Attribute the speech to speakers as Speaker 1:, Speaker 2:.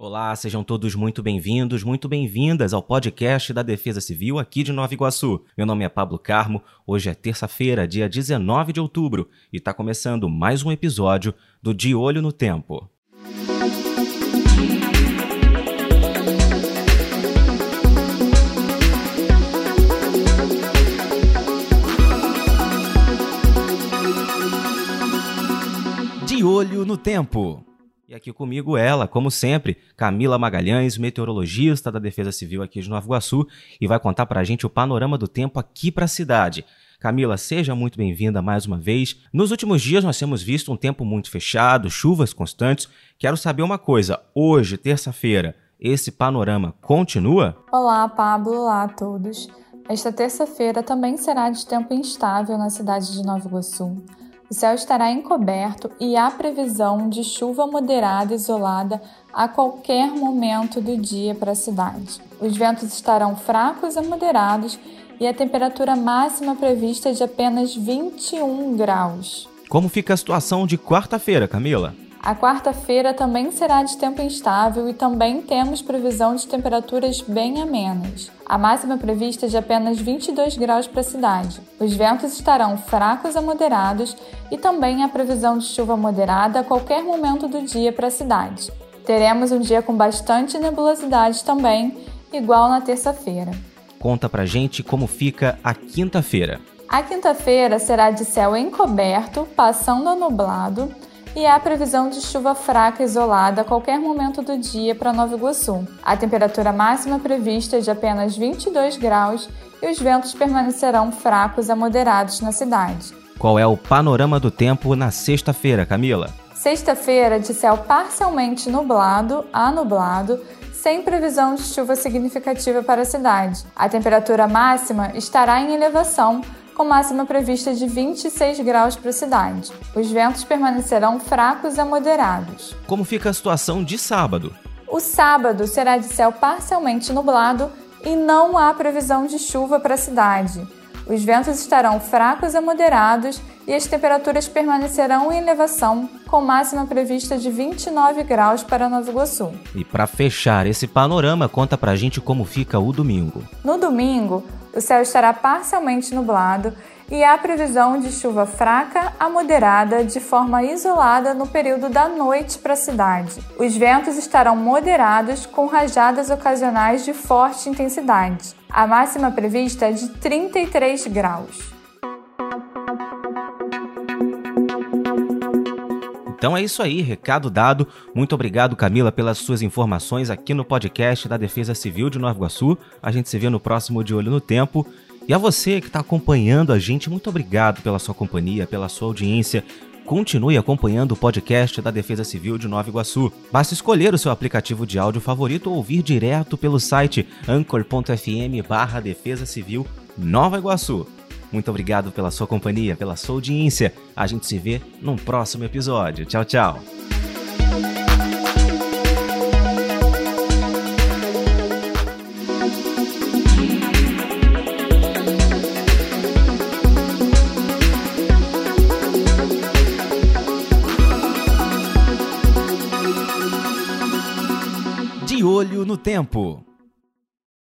Speaker 1: Olá, sejam todos muito bem-vindos, muito bem-vindas ao podcast da Defesa Civil aqui de Nova Iguaçu. Meu nome é Pablo Carmo, hoje é terça-feira, dia 19 de outubro, e está começando mais um episódio do De Olho no Tempo. De Olho no Tempo. E aqui comigo ela, como sempre, Camila Magalhães, meteorologista da Defesa Civil aqui de Nova Iguaçu, e vai contar para a gente o panorama do tempo aqui para a cidade. Camila, seja muito bem-vinda mais uma vez. Nos últimos dias nós temos visto um tempo muito fechado, chuvas constantes. Quero saber uma coisa: hoje, terça-feira, esse panorama continua?
Speaker 2: Olá, Pablo, olá a todos. Esta terça-feira também será de tempo instável na cidade de Nova Iguaçu. O céu estará encoberto e há previsão de chuva moderada isolada a qualquer momento do dia para a cidade. Os ventos estarão fracos a moderados e a temperatura máxima prevista é de apenas 21 graus.
Speaker 1: Como fica a situação de quarta-feira, Camila?
Speaker 2: A quarta-feira também será de tempo instável e também temos previsão de temperaturas bem amenas. A máxima prevista é de apenas 22 graus para a cidade. Os ventos estarão fracos a moderados e também há previsão de chuva moderada a qualquer momento do dia para a cidade. Teremos um dia com bastante nebulosidade também, igual na terça-feira.
Speaker 1: Conta pra gente como fica a quinta-feira.
Speaker 2: A quinta-feira será de céu encoberto, passando a nublado e há previsão de chuva fraca isolada a qualquer momento do dia para Nova Iguaçu. A temperatura máxima prevista é de apenas 22 graus e os ventos permanecerão fracos a moderados na cidade.
Speaker 1: Qual é o panorama do tempo na sexta-feira, Camila?
Speaker 2: Sexta-feira, de céu parcialmente nublado a nublado, sem previsão de chuva significativa para a cidade. A temperatura máxima estará em elevação, com máxima prevista de 26 graus para a cidade. Os ventos permanecerão fracos a moderados.
Speaker 1: Como fica a situação de sábado?
Speaker 2: O sábado será de céu parcialmente nublado e não há previsão de chuva para a cidade. Os ventos estarão fracos a moderados e as temperaturas permanecerão em elevação, com máxima prevista de 29 graus para Nova Iguaçu.
Speaker 1: E para fechar esse panorama, conta pra gente como fica o domingo.
Speaker 2: No domingo, o céu estará parcialmente nublado e há previsão de chuva fraca a moderada de forma isolada no período da noite para a cidade. Os ventos estarão moderados com rajadas ocasionais de forte intensidade. A máxima prevista é de 33 graus.
Speaker 1: Então é isso aí, recado dado. Muito obrigado, Camila, pelas suas informações aqui no podcast da Defesa Civil de Nova Iguaçu. A gente se vê no próximo De Olho no Tempo. E a você que está acompanhando a gente, muito obrigado pela sua companhia, pela sua audiência. Continue acompanhando o podcast da Defesa Civil de Nova Iguaçu. Basta escolher o seu aplicativo de áudio favorito ou ouvir direto pelo site anchor.fm barra Defesa Civil Nova Iguaçu. Muito obrigado pela sua companhia, pela sua audiência. A gente se vê num próximo episódio. Tchau, tchau. De olho no tempo.